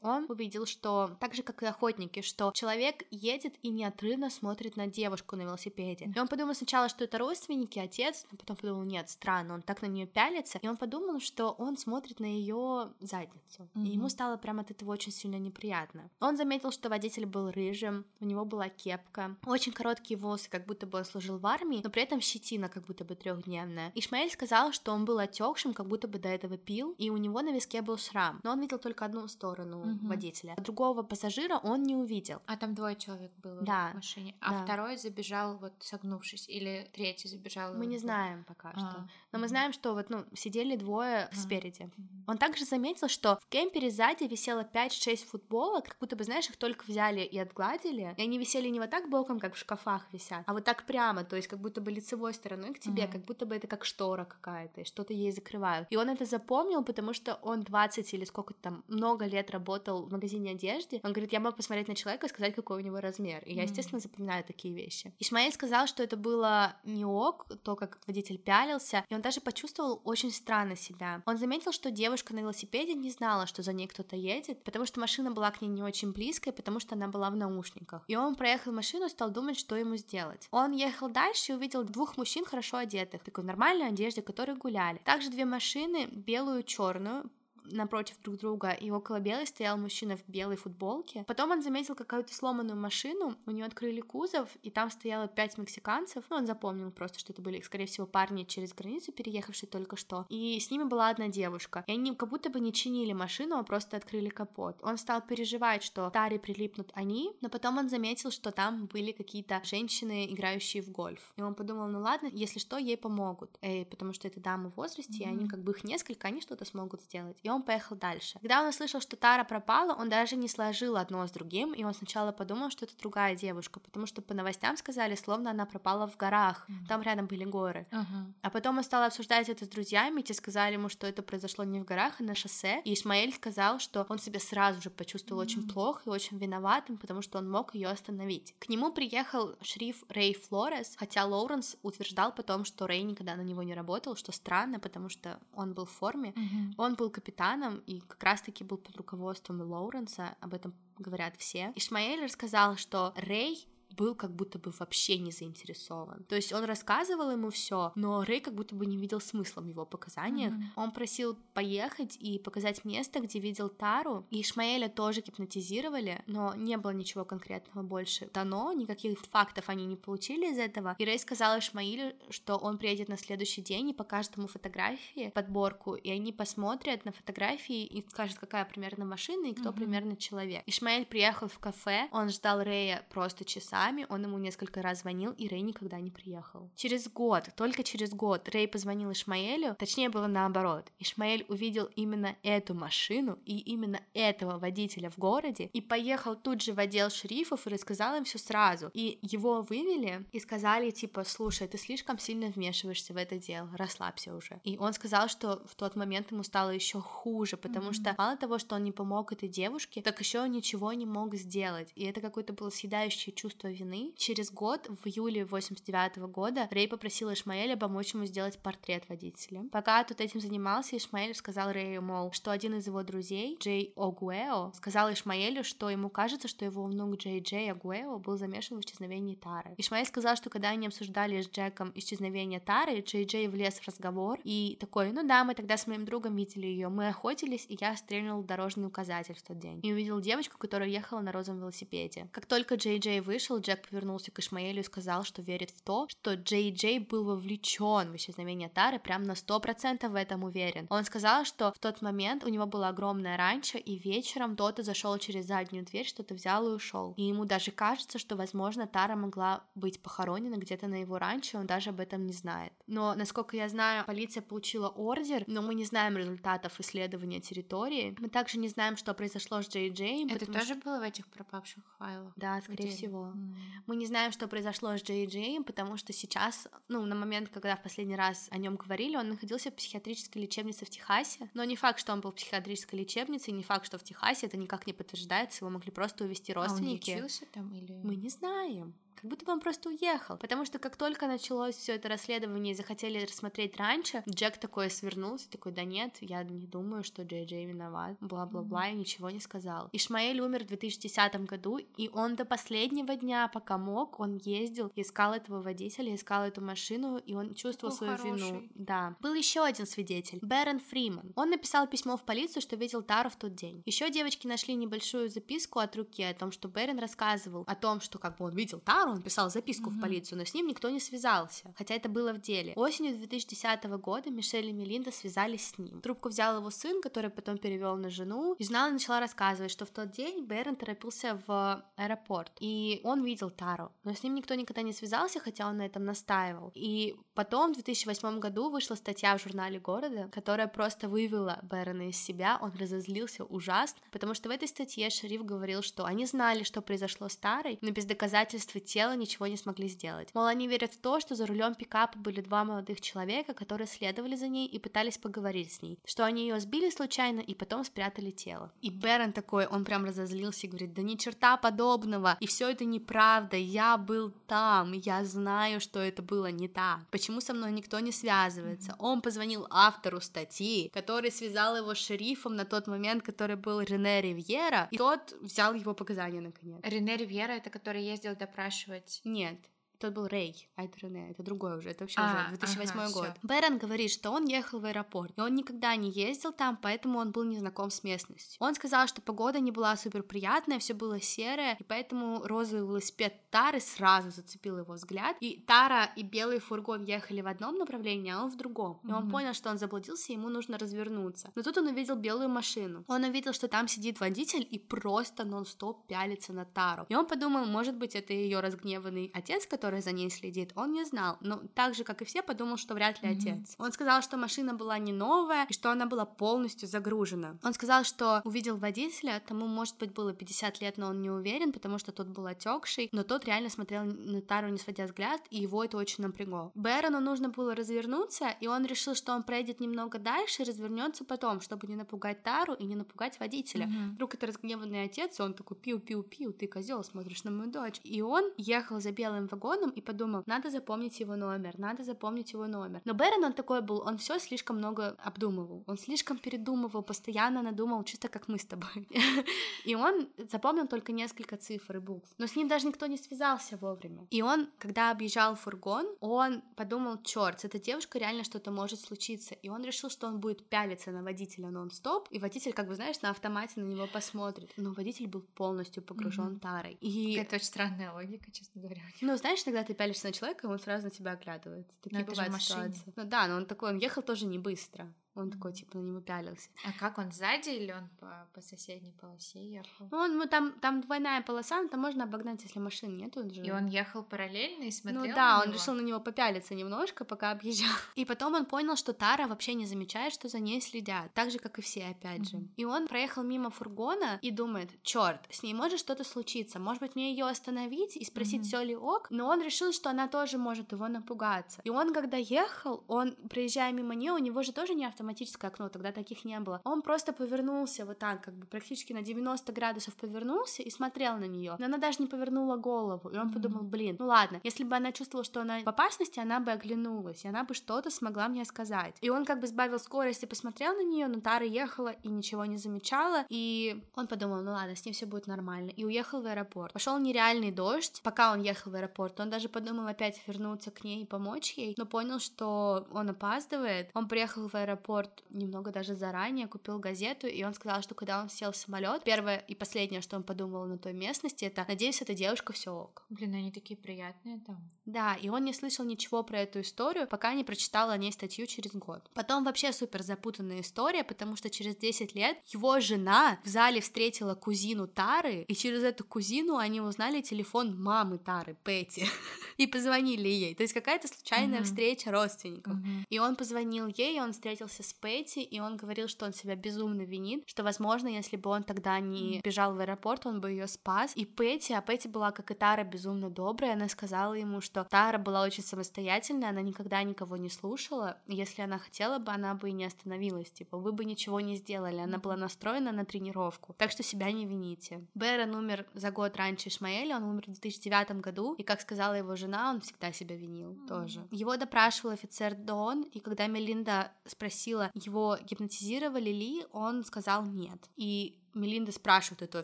Он увидел, что, так же, как и охотники, что человек едет и неотрывно смотрит на девушку на велосипеде. И он подумал сначала, что это родственники, отец, но потом подумал, нет, странно, он так на нее пялится. И он подумал, что он смотрит на ее задницу. И ему стало прям от этого очень сильно неприятно. Он заметил, что водитель был рыжим, у него была кепка, очень короткие волосы, как будто бы он служил в армии, но при этом щетина как будто бы трехдневная. Ишмаэль сказал, что он был отекшим, как будто бы до этого пил, и у него на виске был шрам. Но он видел только одну сторону угу. водителя. Другого пассажира он не увидел. А там двое человек было да. в машине. А да. второй забежал вот согнувшись, или третий забежал? Мы не знаем пока а. что. Но мы знаем, что вот, ну, сидели двое а. спереди. Он также заметил, что в кемпере сзади висело 5-6 футболок, как будто бы, знаешь, их только взяли и отгладили, и они висели не вот так боком, как в шкафах висят, а вот так прямо, то есть как будто бы лицевой стороной к тебе, mm как будто бы это как штора какая-то, и что-то ей закрывают. И он это запомнил, потому что он 20 или сколько там, много лет работал в магазине одежды. Он говорит, я мог посмотреть на человека и сказать, какой у него размер. И я, естественно, запоминаю такие вещи. Ишмаэль сказал, что это было не ок, то, как водитель пялился, и он даже почувствовал очень странно себя. Он заметил, что девушка на велосипеде не знала, что за ней кто-то едет, потому что машина была к ней не очень близкой, потому что она была в наушниках. И он проехал машину и стал думать, что ему сделать. Он ехал дальше и увидел двух мужчин хорошо одетых, такой нормальной одежде, которые гуляли. Также две машины, белую и черную, напротив друг друга, и около белой стоял мужчина в белой футболке. Потом он заметил какую-то сломанную машину, у нее открыли кузов, и там стояло пять мексиканцев. Ну, он запомнил просто, что это были, скорее всего, парни через границу, переехавшие только что. И с ними была одна девушка. И они как будто бы не чинили машину, а просто открыли капот. Он стал переживать, что Таре прилипнут они, но потом он заметил, что там были какие-то женщины, играющие в гольф. И он подумал, ну ладно, если что, ей помогут. Эй, потому что это дамы в возрасте, mm-hmm. и они как бы их несколько, они что-то смогут сделать. И он он поехал дальше. Когда он услышал, что Тара пропала, он даже не сложил одно с другим, и он сначала подумал, что это другая девушка, потому что по новостям сказали, словно она пропала в горах, mm-hmm. там рядом были горы. Uh-huh. А потом он стал обсуждать это с друзьями, те сказали ему, что это произошло не в горах, а на шоссе, и Ишмаэль сказал, что он себя сразу же почувствовал mm-hmm. очень плохо и очень виноватым, потому что он мог ее остановить. К нему приехал шериф Рэй Флорес, хотя Лоуренс утверждал потом, что Рэй никогда на него не работал, что странно, потому что он был в форме, mm-hmm. он был капитан капитаном и как раз-таки был под руководством Лоуренса, об этом говорят все. Ишмаэль рассказал, что Рэй был как будто бы вообще не заинтересован. То есть он рассказывал ему все, но Рэй как будто бы не видел смысла в его показаниях. Mm-hmm. Он просил поехать и показать место, где видел Тару, и Ишмаэля тоже гипнотизировали, но не было ничего конкретного больше дано, никаких фактов они не получили из этого. И Рэй сказал Ишмаилю, что он приедет на следующий день и покажет ему фотографии, подборку, и они посмотрят на фотографии и скажут, какая примерно машина и кто mm-hmm. примерно человек. Ишмаэль приехал в кафе, он ждал Рэя просто часа часами, он ему несколько раз звонил, и Рэй никогда не приехал. Через год, только через год, Рэй позвонил Ишмаэлю, точнее было наоборот. Ишмаэль увидел именно эту машину и именно этого водителя в городе и поехал тут же в отдел шерифов и рассказал им все сразу. И его вывели и сказали, типа, слушай, ты слишком сильно вмешиваешься в это дело, расслабься уже. И он сказал, что в тот момент ему стало еще хуже, потому mm-hmm. что мало того, что он не помог этой девушке, так еще ничего не мог сделать. И это какое-то было съедающее чувство вины. Через год, в июле 89 -го года, Рэй попросил Ишмаэля помочь ему сделать портрет водителя. Пока тот этим занимался, Ишмаэль сказал Рэю, мол, что один из его друзей, Джей Огуэо, сказал Ишмаэлю, что ему кажется, что его внук Джей Джей Огуэо был замешан в исчезновении Тары. Ишмаэль сказал, что когда они обсуждали с Джеком исчезновение Тары, Джей Джей влез в разговор и такой, ну да, мы тогда с моим другом видели ее, мы охотились, и я стрельнул дорожный указатель в тот день. И увидел девочку, которая ехала на розовом велосипеде. Как только Джей Джей вышел, Джек повернулся к Ишмаэлю и сказал, что верит в то, что Джей Джей был вовлечен в исчезновение Тары, прям на сто процентов в этом уверен. Он сказал, что в тот момент у него было огромное ранчо, и вечером кто-то зашел через заднюю дверь, что-то взял и ушел. И ему даже кажется, что, возможно, Тара могла быть похоронена где-то на его ранчо, он даже об этом не знает. Но, насколько я знаю, полиция получила ордер, но мы не знаем результатов исследования территории. Мы также не знаем, что произошло с Джей Джей. Это тоже что... было в этих пропавших файлах? Да, скорее всего. Mm. Мы не знаем, что произошло с Джей Джей, потому что сейчас, ну, на момент, когда в последний раз о нем говорили, он находился в психиатрической лечебнице в Техасе, но не факт, что он был в психиатрической лечебнице, и не факт, что в Техасе это никак не подтверждается, его могли просто увезти родственники. А он лечился там или... Мы не знаем как будто бы он просто уехал. Потому что как только началось все это расследование и захотели рассмотреть раньше, Джек такой свернулся, такой, да нет, я не думаю, что Джей Джей виноват, бла-бла-бла, и ничего не сказал. Ишмаэль умер в 2010 году, и он до последнего дня, пока мог, он ездил, искал этого водителя, искал эту машину, и он чувствовал свою хороший. вину. Да. Был еще один свидетель, Бэрон Фриман. Он написал письмо в полицию, что видел Тару в тот день. Еще девочки нашли небольшую записку от руки о том, что Бэрон рассказывал о том, что как бы он видел Тару, Тару, он писал записку mm-hmm. в полицию, но с ним никто не связался, хотя это было в деле. Осенью 2010 года Мишель и Мелинда связались с ним. Трубку взял его сын, который потом перевел на жену, и жена начала рассказывать, что в тот день Бэрон торопился в аэропорт, и он видел Тару, но с ним никто никогда не связался, хотя он на этом настаивал. И потом в 2008 году вышла статья в журнале города, которая просто вывела Бэрона из себя, он разозлился ужасно, потому что в этой статье шериф говорил, что они знали, что произошло с Тарой, но без доказательства тела ничего не смогли сделать. Мол, они верят в то, что за рулем пикапа были два молодых человека, которые следовали за ней и пытались поговорить с ней, что они ее сбили случайно и потом спрятали тело. И Бэрон такой, он прям разозлился и говорит, да ни черта подобного, и все это неправда, я был там, я знаю, что это было не так. Почему со мной никто не связывается? Он позвонил автору статьи, который связал его с шерифом на тот момент, который был Рене Ривьера, и тот взял его показания наконец. Рене Ривьера это который ездил допрашивать? Нет, тот был Рэй, а это Рене, это другой уже, это вообще а, уже 2008 ага, год. Всё. Бэрон говорит, что он ехал в аэропорт, и он никогда не ездил там, поэтому он был не знаком с местностью. Он сказал, что погода не была супер приятная, все было серое, и поэтому розовый велосипед Тары сразу зацепил его взгляд, и Тара и белый фургон ехали в одном направлении, а он в другом. И mm-hmm. он понял, что он заблудился, ему нужно развернуться. Но тут он увидел белую машину. Он увидел, что там сидит водитель и просто нон-стоп пялится на Тару. И он подумал, может быть, это ее разгневанный отец, который который за ней следит, он не знал, но так же, как и все, подумал, что вряд ли отец. Он сказал, что машина была не новая и что она была полностью загружена. Он сказал, что увидел водителя, тому, может быть, было 50 лет, но он не уверен, потому что тот был отекший, но тот реально смотрел на Тару, не сводя взгляд, и его это очень напрягло. Бэрону нужно было развернуться, и он решил, что он проедет немного дальше и развернется потом, чтобы не напугать Тару и не напугать водителя. Mm-hmm. Вдруг это разгневанный отец, он такой пиу-пиу-пиу, ты козел, смотришь на мою дочь. И он ехал за белым вагоном, телефоном и подумал, надо запомнить его номер, надо запомнить его номер. Но Бэрон, он такой был, он все слишком много обдумывал, он слишком передумывал, постоянно надумал, чисто как мы с тобой. (laughs) И он запомнил только несколько цифр и букв. Но с ним даже никто не связался вовремя. И он, когда объезжал фургон, он подумал, черт, с этой девушкой реально что-то может случиться. И он решил, что он будет пялиться на водителя нон-стоп, и водитель, как бы, знаешь, на автомате на него посмотрит. Но водитель был полностью погружен mm-hmm. тарой. И... Это очень странная логика, честно говоря. Ну, знаешь, когда ты пялишься на человека, он сразу на тебя оглядывается. Такие но бывают ситуации. Ну да, но он такой, он ехал тоже не быстро. Он такой, типа, на него пялился. А как он сзади или он по, по соседней полосе ехал? Ну, он, ну, там, там двойная полоса, но там можно обогнать, если машин нет. Он же... И он ехал параллельно и смотрел Ну да, он него? решил на него попялиться немножко, пока объезжал. (laughs) И потом он понял, что Тара вообще не замечает, что за ней следят. Так же, как и все, опять же. Mm-hmm. И он проехал мимо фургона и думает, черт, с ней может что-то случиться. Может быть, мне ее остановить и спросить, mm-hmm. все ли ок. Но он решил, что она тоже может его напугаться. И он, когда ехал, он, проезжая мимо нее, у него же тоже не автоматическое окно, тогда таких не было. Он просто повернулся вот так, как бы практически на 90 градусов повернулся и смотрел на нее. Но она даже не повернула голову. И он подумал, блин, ну ладно, если бы она чувствовала, что она в опасности, она бы оглянулась, и она бы что-то смогла мне сказать. И он как бы сбавил скорость и посмотрел на нее, но Тара ехала и ничего не замечала. И он подумал, ну ладно, с ней все будет нормально. И уехал в аэропорт. Пошел нереальный дождь. Пока он ехал в аэропорт, он даже подумал опять вернуться к ней и помочь ей, но понял, что он опаздывает. Он приехал в аэропорт немного даже заранее, купил газету, и он сказал, что когда он сел в самолет, первое и последнее, что он подумал на той местности, это «Надеюсь, эта девушка все ок». Блин, они такие приятные там. Да, и он не слышал ничего про эту историю, пока не прочитал о ней статью через год. Потом вообще супер запутанная история, потому что через 10 лет его жена в зале встретила кузину Тары, и через эту кузину они узнали телефон мамы Тары, Пэти, (laughs) и позвонили ей. То есть какая-то случайная встреча родственников. И он позвонил ей, он встретился с Пэти, и он говорил, что он себя безумно винит, что, возможно, если бы он тогда не бежал в аэропорт, он бы ее спас. И Пэти, а Пэти была, как и Тара, безумно добрая, она сказала ему, что Тара была очень самостоятельная, она никогда никого не слушала, если она хотела бы, она бы и не остановилась, типа, вы бы ничего не сделали, она была настроена на тренировку, так что себя не вините. Бэрон умер за год раньше Ишмаэля, он умер в 2009 году, и, как сказала его жена, он всегда себя винил mm-hmm. тоже. Его допрашивал офицер Дон, и когда Мелинда спросила его, гипнотизировали ли, он сказал нет. И Мелинда спрашивает этого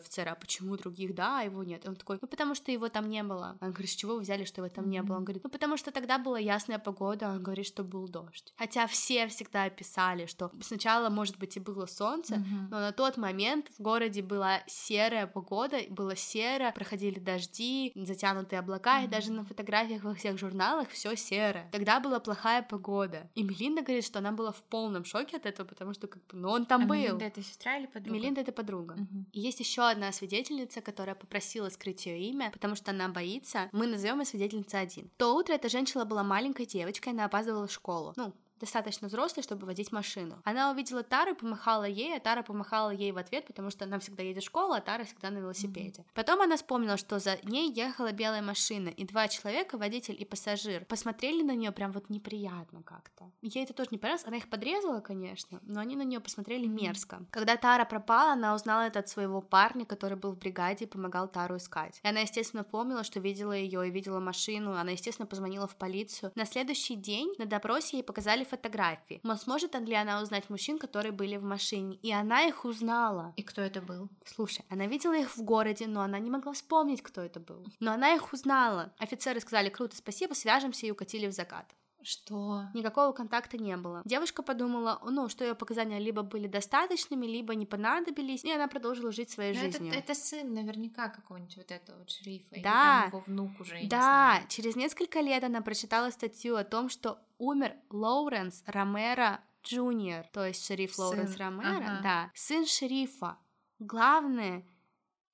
офицера, а почему других да, а его нет? И он такой, ну потому что его там не было. Он говорит, с чего вы взяли, что его там не было? Он говорит, ну потому что тогда была ясная погода, он говорит, что был дождь. Хотя все всегда писали, что сначала, может быть, и было солнце, Мгм. но на тот момент в городе была серая погода, было серо, проходили дожди, затянутые облака, и Мгм. даже на фотографиях во всех журналах все серое. Тогда была плохая погода. И Мелинда говорит, что она была в полном шоке от этого, потому что как бы, ну он там А был. Мелинда это сестра или подруга? Мелинда это подруга. Мгм. И есть еще одна свидетельница, которая попросила скрыть ее имя, потому что она боится. Мы назовем ее свидетельница один. То утро эта женщина была маленькой девочкой, она опаздывала в школу. Ну, достаточно взрослой, чтобы водить машину. Она увидела Тару и помахала ей, а Тара помахала ей в ответ, потому что она всегда едет в школу, а Тара всегда на велосипеде. Потом она вспомнила, что за ней ехала белая машина, и два человека, водитель и пассажир, посмотрели на нее прям вот неприятно как-то. Ей это тоже не понравилось, она их подрезала, конечно, но они на нее посмотрели мерзко. Когда Тара пропала, она узнала это от своего парня, который был в бригаде и помогал Тару искать. И она, естественно, помнила, что видела ее и видела машину. Она, естественно, позвонила в полицию. На следующий день на допросе ей показали фотографии. Но сможет ли она узнать мужчин, которые были в машине? И она их узнала. И кто это был? Слушай, она видела их в городе, но она не могла вспомнить, кто это был. Но она их узнала. Офицеры сказали, круто, спасибо, свяжемся и укатили в закат. Что? Никакого контакта не было. Девушка подумала, ну, что ее показания либо были достаточными, либо не понадобились, и она продолжила жить своей Ну, это, жизнью. это сын наверняка какого-нибудь вот этого вот шерифа. или Да. там его внук уже, Да, знаю. через несколько лет она прочитала статью о том, что умер Лоуренс Ромеро Джуниор, то есть шериф Сын, Лоуренс Ромеро, ага. да, сын шерифа. Главное,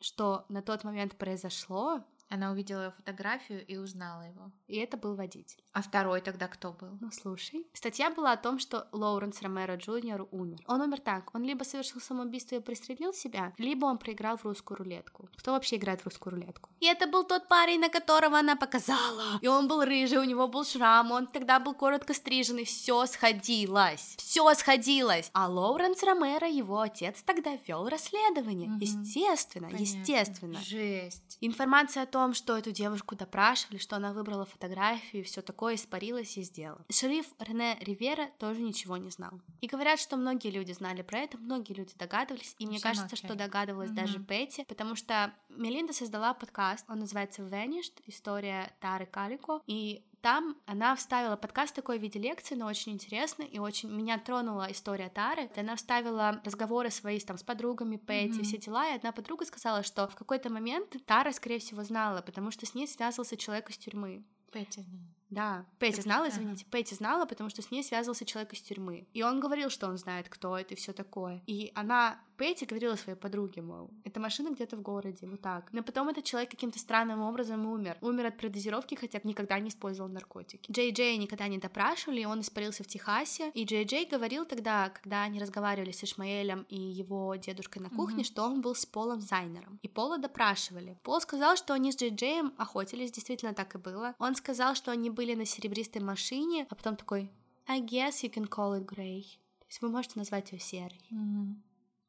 что на тот момент произошло, Она увидела фотографию и узнала его. и это был водитель. А второй тогда кто был? Ну, слушай. Статья была о том, что Лоуренс Ромеро Джуниор умер. Он умер так. Он либо совершил самоубийство и пристрелил себя, либо он проиграл в русскую рулетку. Кто вообще играет в русскую рулетку? И это был тот парень, на которого она показала. И он был рыжий, у него был шрам, он тогда был коротко стриженный. Все сходилось. Все сходилось. А Лоуренс Ромеро, его отец, тогда вел расследование. Мгм. Естественно, Понятно. естественно. Жесть. Информация о том, что эту девушку допрашивали, что она выбрала фотографию и все такое, испарилась и сделала. Шериф Рене Ривера тоже ничего не знал. И говорят, что многие люди знали про это, многие люди догадывались, и мне Все кажется, молчали. что догадывалась Мгм. даже Петти, потому что Мелинда создала подкаст, он называется Vanished, история Тары Калико, и там она вставила подкаст такой в виде лекции, но очень интересный, и очень меня тронула история Тары. Она вставила разговоры свои там с подругами, Петти, Мгм. все дела, и одна подруга сказала, что в какой-то момент Тара, скорее всего, знала, потому что с ней связывался человек из тюрьмы. Петя знала. Да, Так, знала, ага. извините, Петти знала, потому что с ней связывался человек из тюрьмы. И он говорил, что он знает, кто это и все такое. И она, Петти, говорила своей подруге, мол, эта машина где-то в городе, вот так. Но потом этот человек каким-то странным образом умер. Умер от предозировки, хотя никогда не использовал наркотики. Джей Джей никогда не допрашивали, и он испарился в Техасе. И Джей Джей говорил тогда, когда они разговаривали с Ишмаэлем и его дедушкой на кухне, Мгм. что он был с Полом Зайнером. И Пола допрашивали. Пол сказал, что они с Джей Джеем охотились, действительно так и было. Он сказал, что они были на серебристой машине, а потом такой, I guess you can call it grey. То есть вы можете назвать ее серой. Мгм.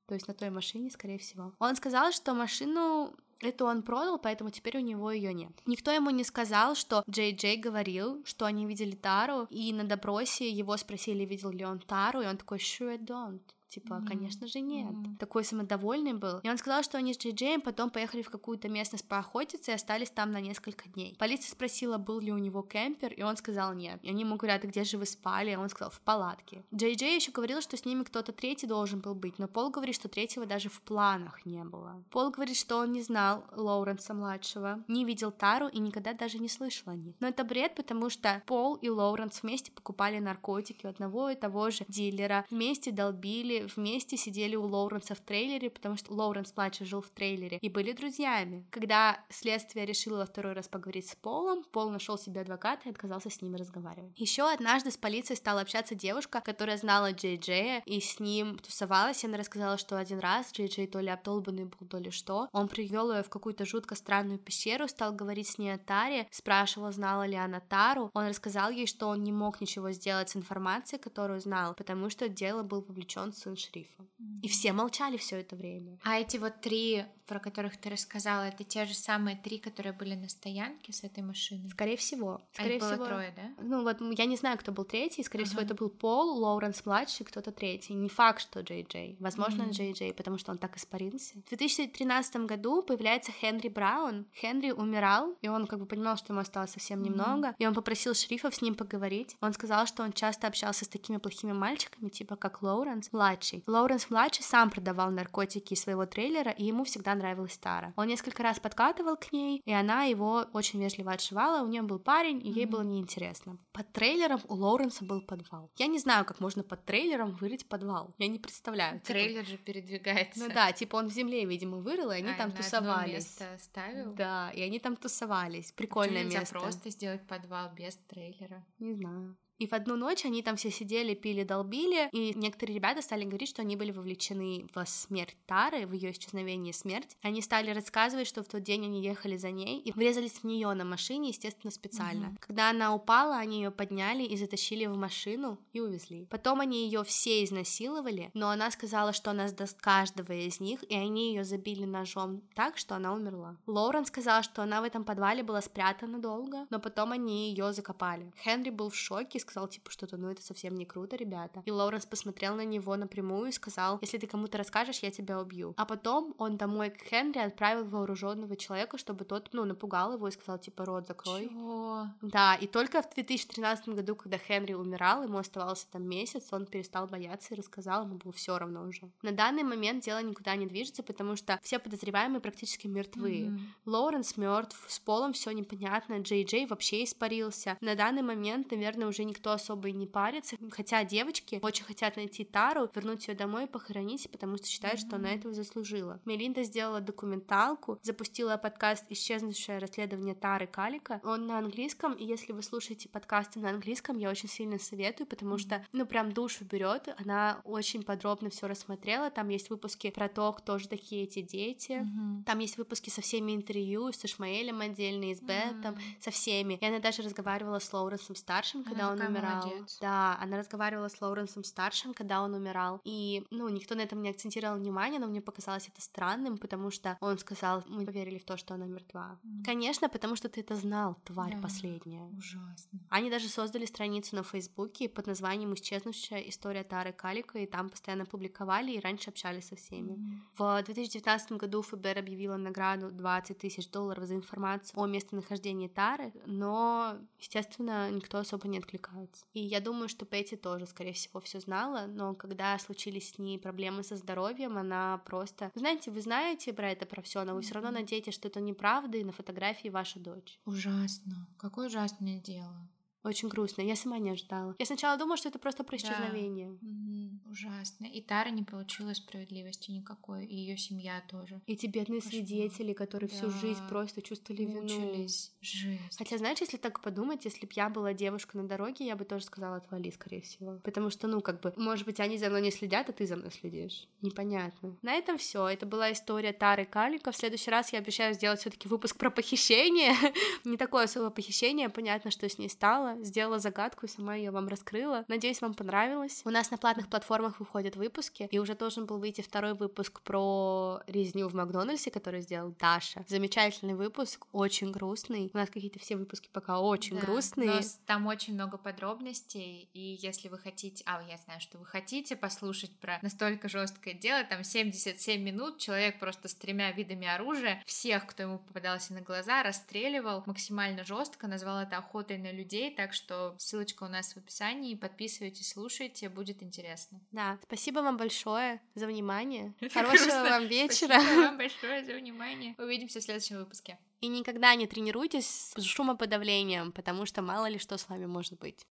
То есть на той машине, скорее всего. Он сказал, что машину эту он продал, поэтому теперь у него ее нет. Никто ему не сказал, что Джей Джей говорил, что они видели Тару, и на допросе его спросили, видел ли он Тару, и он такой, sure I don't. Типа, Мгм. конечно же, нет. Мгм. Такой самодовольный был. И он сказал, что они с Джей Джеем потом поехали в какую-то местность поохотиться и остались там на несколько дней. Полиция спросила, был ли у него кемпер, и он сказал нет. И они ему говорят, «А где же вы спали? И он сказал, в палатке. Джей Джей еще говорил, что с ними кто-то третий должен был быть, но Пол говорит, что третьего даже в планах не было. Пол говорит, что он не знал Лоуренса младшего, не видел Тару и никогда даже не слышал о них. Но это бред, потому что Пол и Лоуренс вместе покупали наркотики у одного и того же дилера, вместе долбили, вместе сидели у Лоуренса в трейлере, потому что Лоуренс младший жил в трейлере, и были друзьями. Когда следствие решило во второй раз поговорить с Полом, Пол нашел себе адвоката и отказался с ними разговаривать. Еще однажды с полицией стала общаться девушка, которая знала Джей Джея и с ним тусовалась, и она рассказала, что один раз Джей Джей то ли обдолбанный был, то ли что, он привел ее в какую-то жутко странную пещеру, стал говорить с ней о Таре, спрашивал, знала ли она Тару, он рассказал ей, что он не мог ничего сделать с информацией, которую знал, потому что в дело был вовлечен он шерифом. И все молчали все это время. А эти вот три, про которых ты рассказала, это те же самые три, которые были на стоянке с этой машиной? Скорее всего. Скорее а их было всего. трое, да? Ну вот я не знаю, кто был третий. Скорее Ага. всего, это был Пол, Лоуренс младший, кто-то третий. Не факт, что Джей Джей. Возможно. Джей Джей, потому что он так испарился. В 2013 году появляется Хенри Браун. Хенри умирал, и он как бы понимал, что ему осталось совсем Мгм. немного. И он попросил шерифов с ним поговорить. Он сказал, что он часто общался с такими плохими мальчиками, типа как Лоуренс младший. Лоуренс младший сам продавал наркотики из своего трейлера, и ему всегда нравилась Тара. Он несколько раз подкатывал к ней, и она его очень вежливо отшивала. У нее был парень, и ей Мгм. было неинтересно. Под трейлером у Лоуренса был подвал. Я не знаю, как можно под трейлером вырыть подвал. Я не представляю. Типа- Трейлер же передвигается. Ну да, типа он в земле, видимо, вырыл, и они А, там тусовались. место ставил? Да, и они там тусовались. Почему Прикольное нельзя место. просто сделать подвал без трейлера. Не знаю. И в одну ночь они там все сидели, пили, долбили, и некоторые ребята стали говорить, что они были вовлечены в смерть Тары, в ее исчезновение и смерть. Они стали рассказывать, что в тот день они ехали за ней и врезались в нее на машине, естественно, специально. Мгм. Когда она упала, они ее подняли и затащили в машину и увезли. Потом они ее все изнасиловали, но она сказала, что она сдаст каждого из них, и они ее забили ножом так, что она умерла. Лоурен сказал, что она в этом подвале была спрятана долго, но потом они ее закопали. Хенри был в шоке сказал, типа, что-то, ну это совсем не круто, ребята. И Лоуренс посмотрел на него напрямую и сказал, если ты кому-то расскажешь, я тебя убью. А потом он домой к Хенри отправил вооруженного человека, чтобы тот, ну, напугал его и сказал, типа, рот закрой. Чего? Да, и только в 2013 году, когда Хенри умирал, ему оставался там месяц, он перестал бояться и рассказал, ему было все равно уже. На данный момент дело никуда не движется, потому что все подозреваемые практически мертвы. Мгм. Лоуренс мертв, с Полом все непонятно, Джей Джей вообще испарился. На данный момент, наверное, уже никто особо и не парится, хотя девочки очень хотят найти Тару, вернуть ее домой и похоронить, потому что считают, что она этого заслужила. Мелинда сделала документалку, запустила подкаст «Исчезнувшее расследование Тары Калика». Он на английском, и если вы слушаете подкасты на английском, я очень сильно советую, потому что, ну, прям душу берет. Она очень подробно все рассмотрела. Там есть выпуски про то, кто же такие эти дети. Мгм. Там есть выпуски со всеми интервью, с Ишмаэлем отдельно, и с Бетом, М. со всеми. И она даже разговаривала с Лоуренсом старшим, когда он умирал. молодец. Да, она разговаривала с Лоуренсом старшим, когда он умирал. И, ну, никто на этом не акцентировал внимание, но мне показалось это странным, потому что он сказал, мы поверили в то, что она мертва. М. Конечно, потому что ты это знал, тварь Да. последняя. Ужасно. Они даже создали страницу на Фейсбуке под названием «Исчезнувшая история Тары Калика», и там постоянно публиковали и раньше общались со всеми. Мгм. В 2019 году ФБР объявила награду 20 тысяч долларов за информацию о местонахождении Тары, но, естественно, никто особо не откликается. И я думаю, что Петти тоже, скорее всего, все знала, но когда случились с ней проблемы со здоровьем, она просто... Знаете, вы знаете про это, про все, но вы все равно надеетесь, что это неправда, и на фотографии ваша дочь. Ужасно. Какое ужасное дело. Очень грустно, я сама не ожидала. Я сначала думала, что это просто про Да. исчезновение. Ужасно. И Тара не получила справедливости никакой, и ее семья тоже. Эти бедные Кошмар. свидетели, которые всю жизнь Да. просто чувствовали вину. Мучились. Жесть. Хотя, знаешь, если так подумать, если бы я была девушка на дороге, я бы тоже сказала отвали, скорее всего. Потому что, ну, как бы, может быть, они за мной не следят, а ты за мной следишь. Непонятно. На этом все. Это была история Тары Калика. В следующий раз я обещаю сделать все-таки выпуск про похищение. (laughs) не такое особое похищение, понятно, что с ней стало. Сделала загадку и сама ее вам раскрыла. Надеюсь, вам понравилось. У нас на платных платформах выходят выпуски, и уже должен был выйти второй выпуск про резню в Макдональдсе, который сделал Даша. Замечательный выпуск, очень грустный. У нас какие-то все выпуски пока очень Да, грустные. но там очень много подробностей, и если вы хотите, а я знаю, что вы хотите послушать про настолько жесткое дело, там 77 минут человек просто с тремя видами оружия всех, кто ему попадался на глаза, расстреливал максимально жестко, назвал это охотой на людей, так что ссылочка у нас в описании, подписывайтесь, слушайте, будет интересно. Да, спасибо вам большое за внимание. (laughs) Хорошего грустно. вам вечера. Спасибо вам большое за внимание. Увидимся в следующем выпуске. И никогда не тренируйтесь с шумоподавлением, потому что мало ли что с вами может быть.